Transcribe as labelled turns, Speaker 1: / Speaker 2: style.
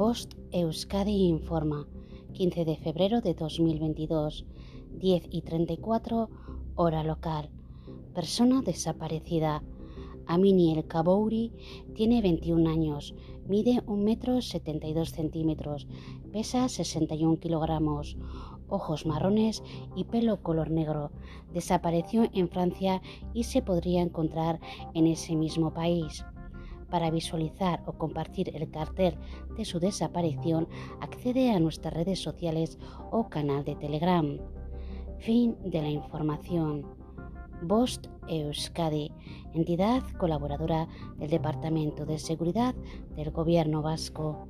Speaker 1: Bost Euskadi informa, 15 de febrero de 2022, 10 y 34, hora local. Persona desaparecida. Amini El Kabouri tiene 21 años, mide 1 metro 72 centímetros, pesa 61 kilogramos, ojos marrones y pelo color negro. Desapareció en Francia y se podría encontrar en ese mismo país. Para visualizar o compartir el cartel de su desaparición, accede a nuestras redes sociales o canal de Telegram. Fin de la información. Bost Euskadi, entidad colaboradora del Departamento de Seguridad del Gobierno Vasco.